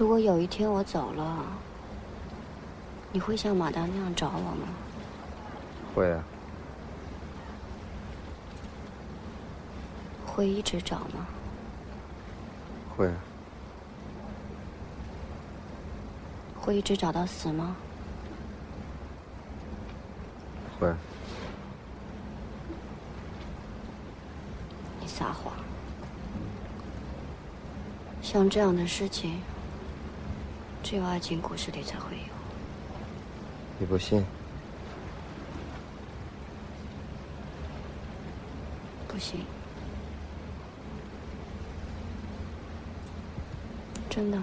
如果有一天我走了，你会像马达那样找我吗？会啊。会一直找吗？会啊。会一直找到死吗？会。你撒谎。像这样的事情，只有爱情故事里才会有。你不信？不信。真的。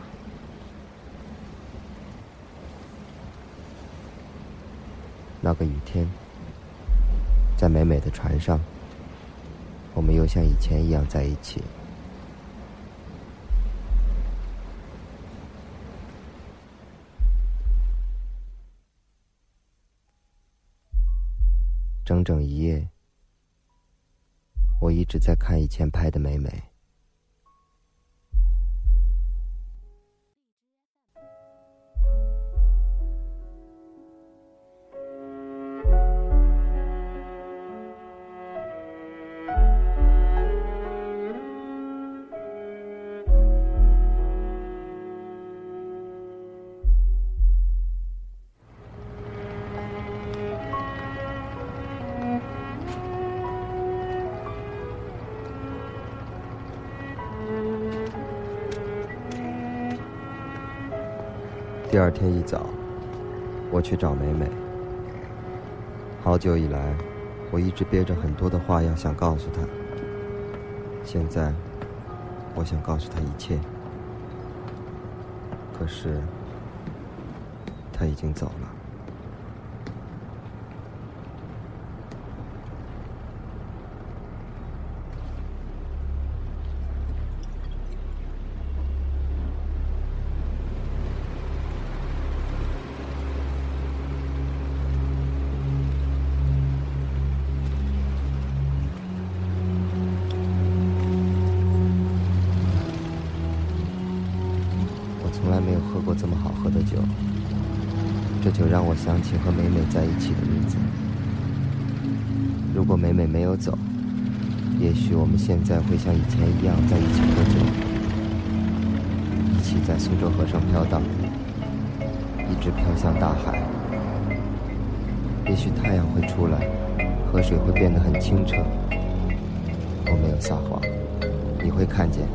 那个雨天，在美美的船上，我们又像以前一样在一起。整整一夜，我一直在看以前拍的美美。第二天一早，我去找美美。好久以来，我一直憋着很多的话要想告诉她。现在，我想告诉她一切。可是，她已经走了。想起和美美在一起的日子。如果美美没有走，也许我们现在会像以前一样在一起喝酒，一起在苏州河上飘荡，一直飘向大海。也许太阳会出来，河水会变得很清澈。我没有撒谎，你会看见。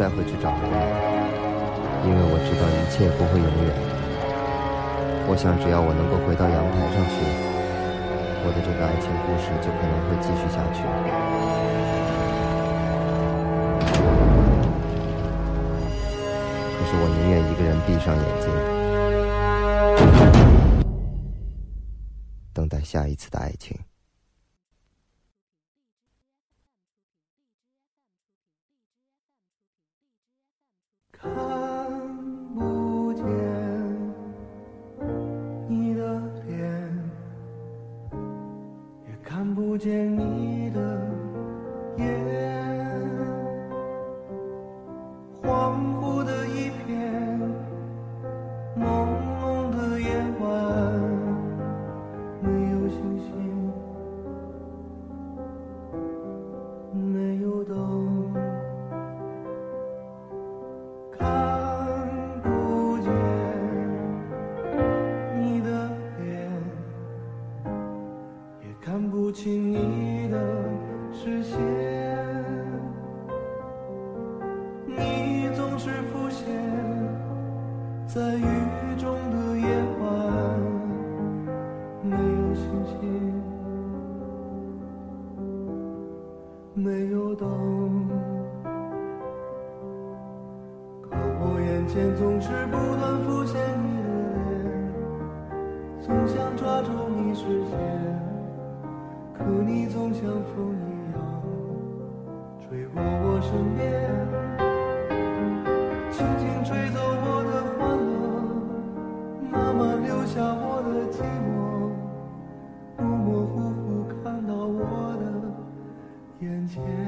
再会去找美美，因为我知道一切不会永远。我想，只要我能够回到阳台上去，我的这个爱情故事就可能会继续下去。可是我宁愿一个人闭上眼睛，等待下一次的爱情。前总是不断浮现你的脸，总想抓住你视线，可你总像风一样吹过我身边，轻轻吹走我的欢乐，慢慢留下我的寂寞，模模糊糊看到我的眼前。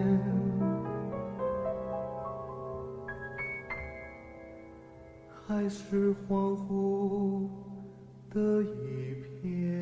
还是恍惚的一片。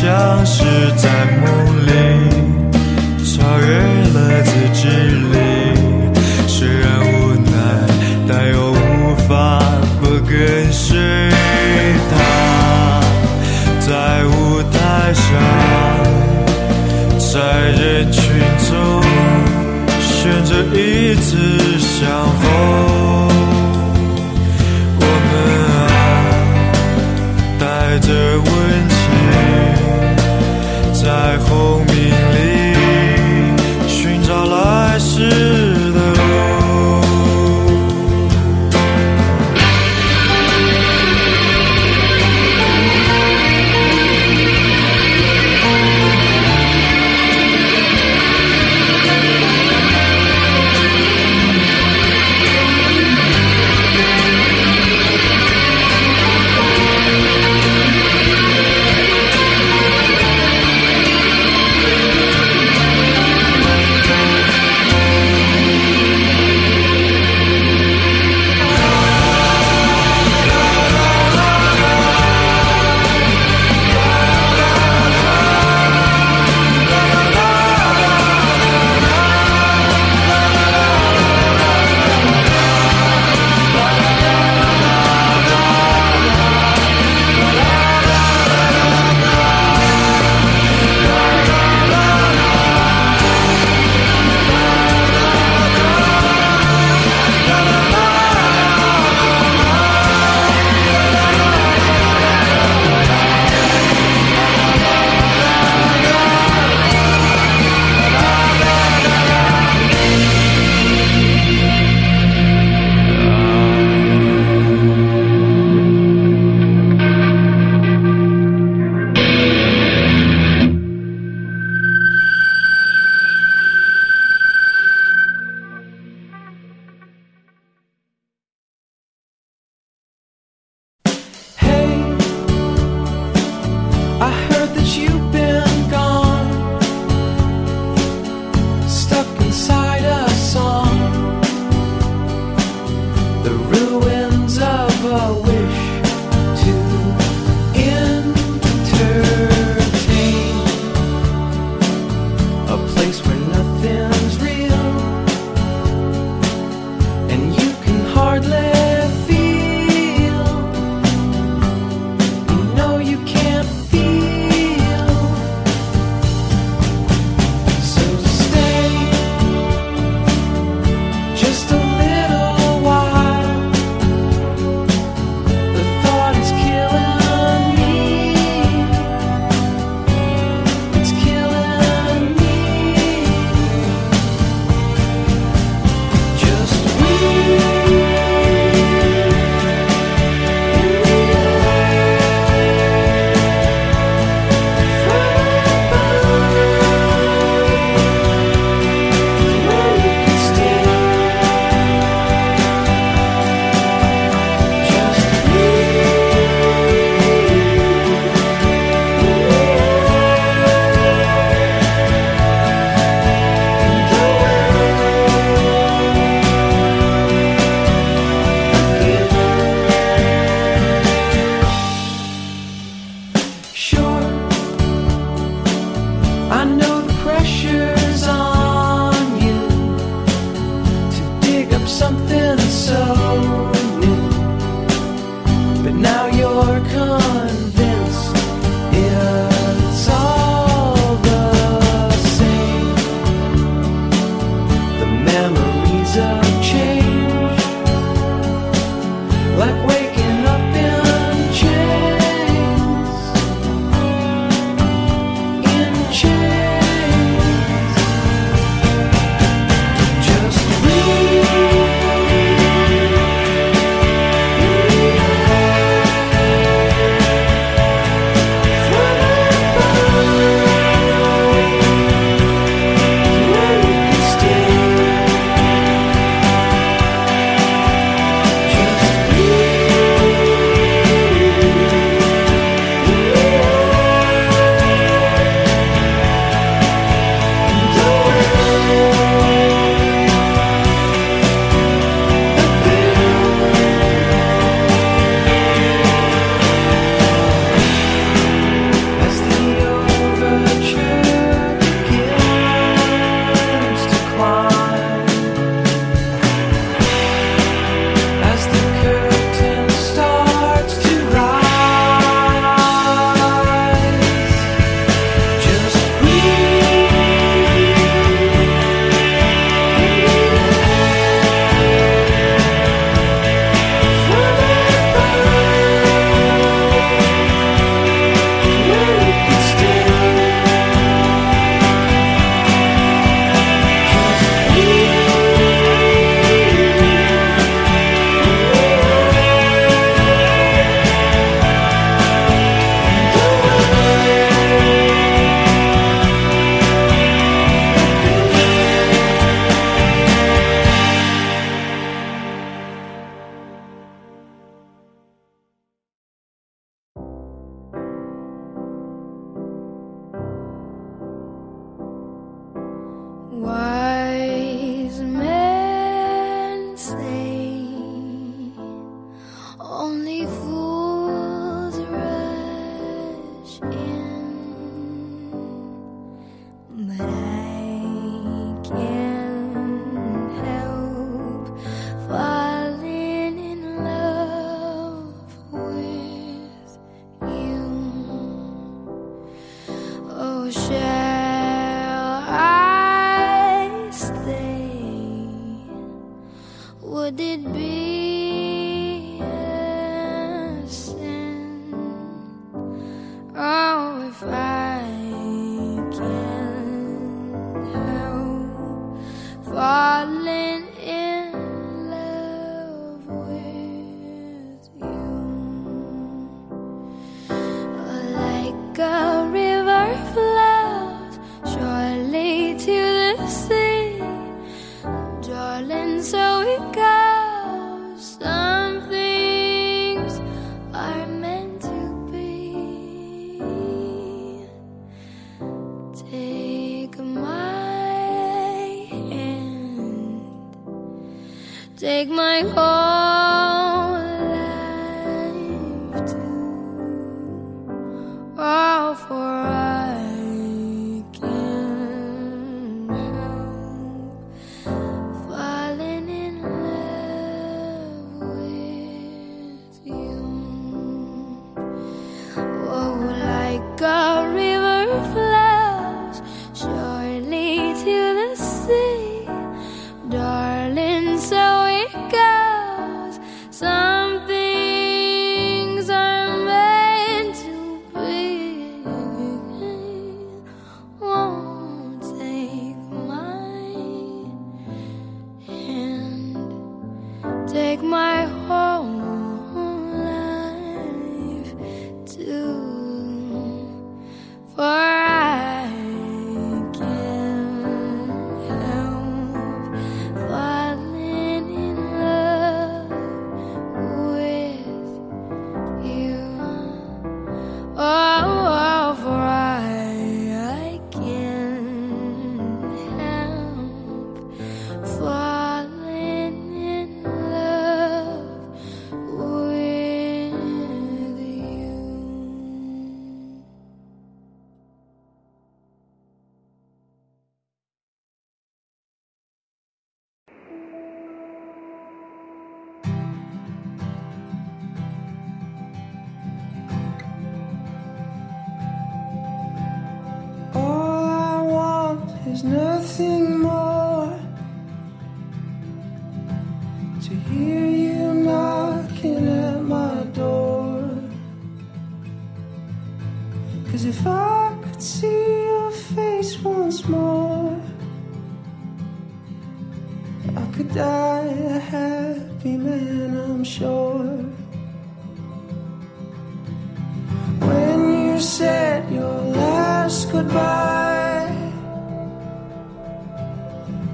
像是在梦里超越了自制力，虽然无奈，但又无法不跟随他，在舞台上，在人群中，选择一次相。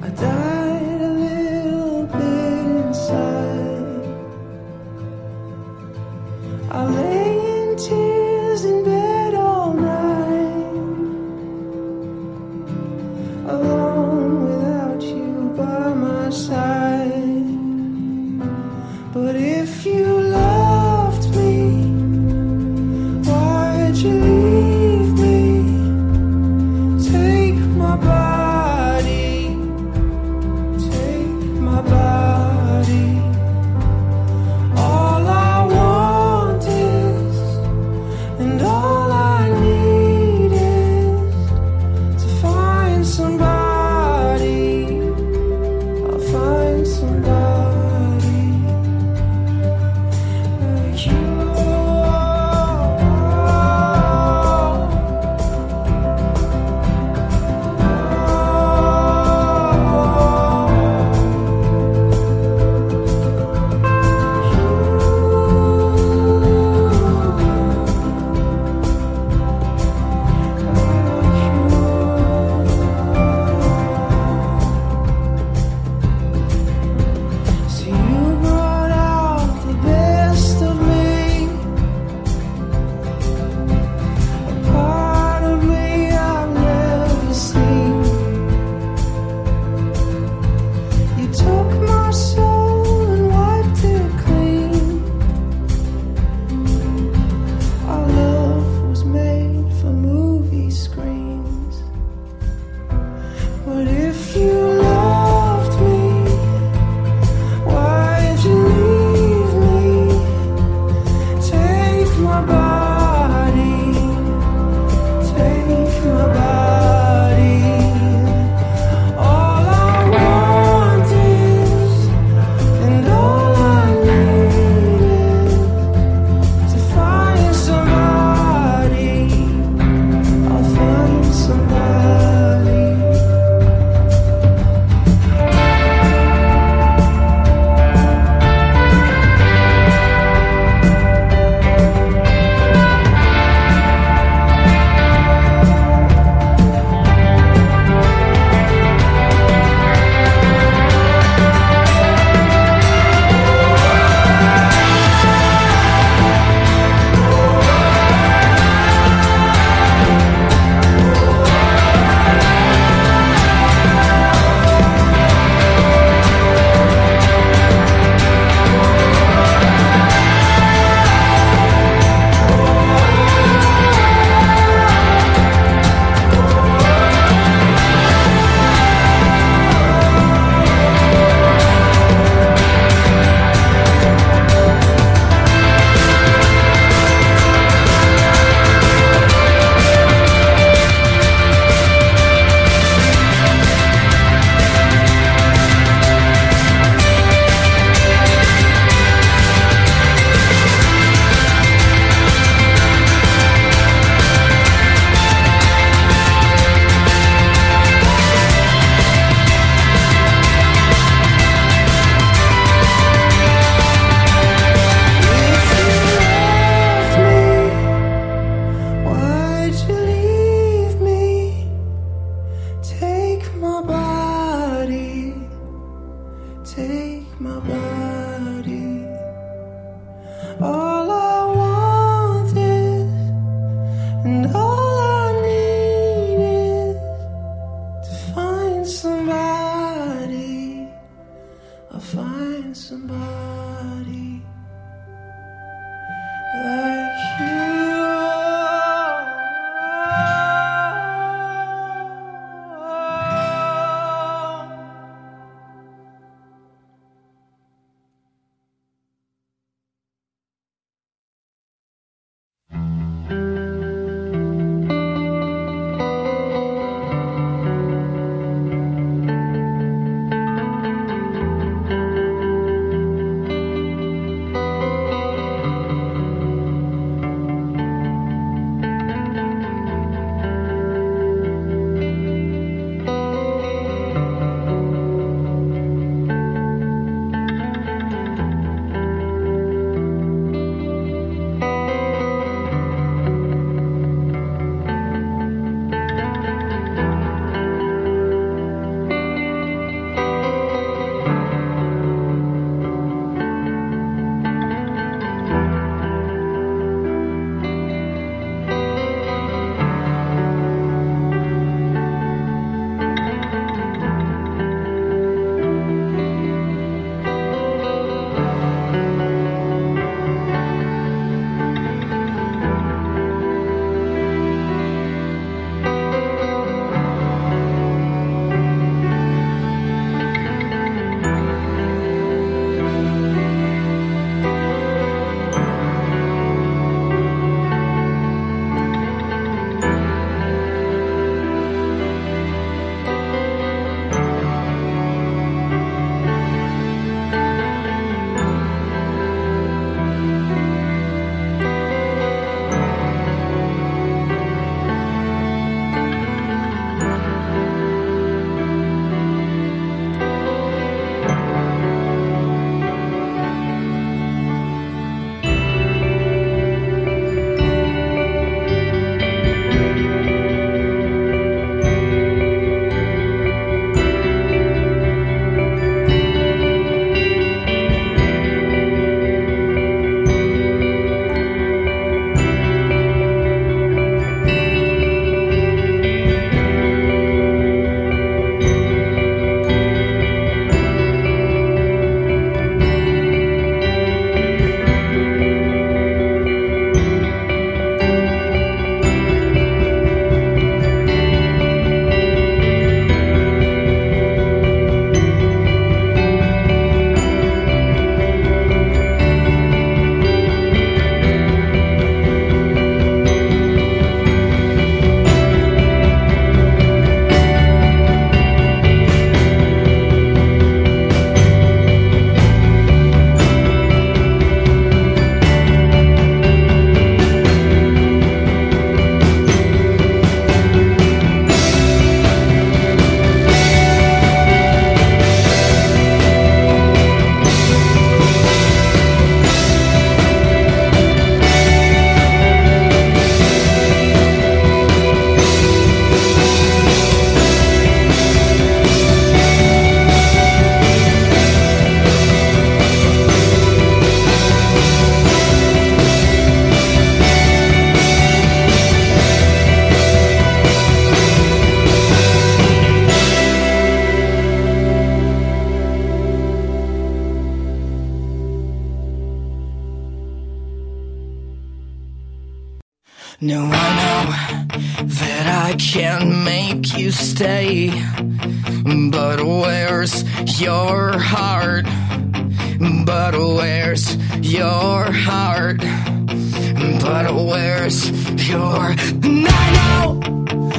I died your heart, but where's your? And I know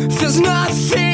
there's nothing.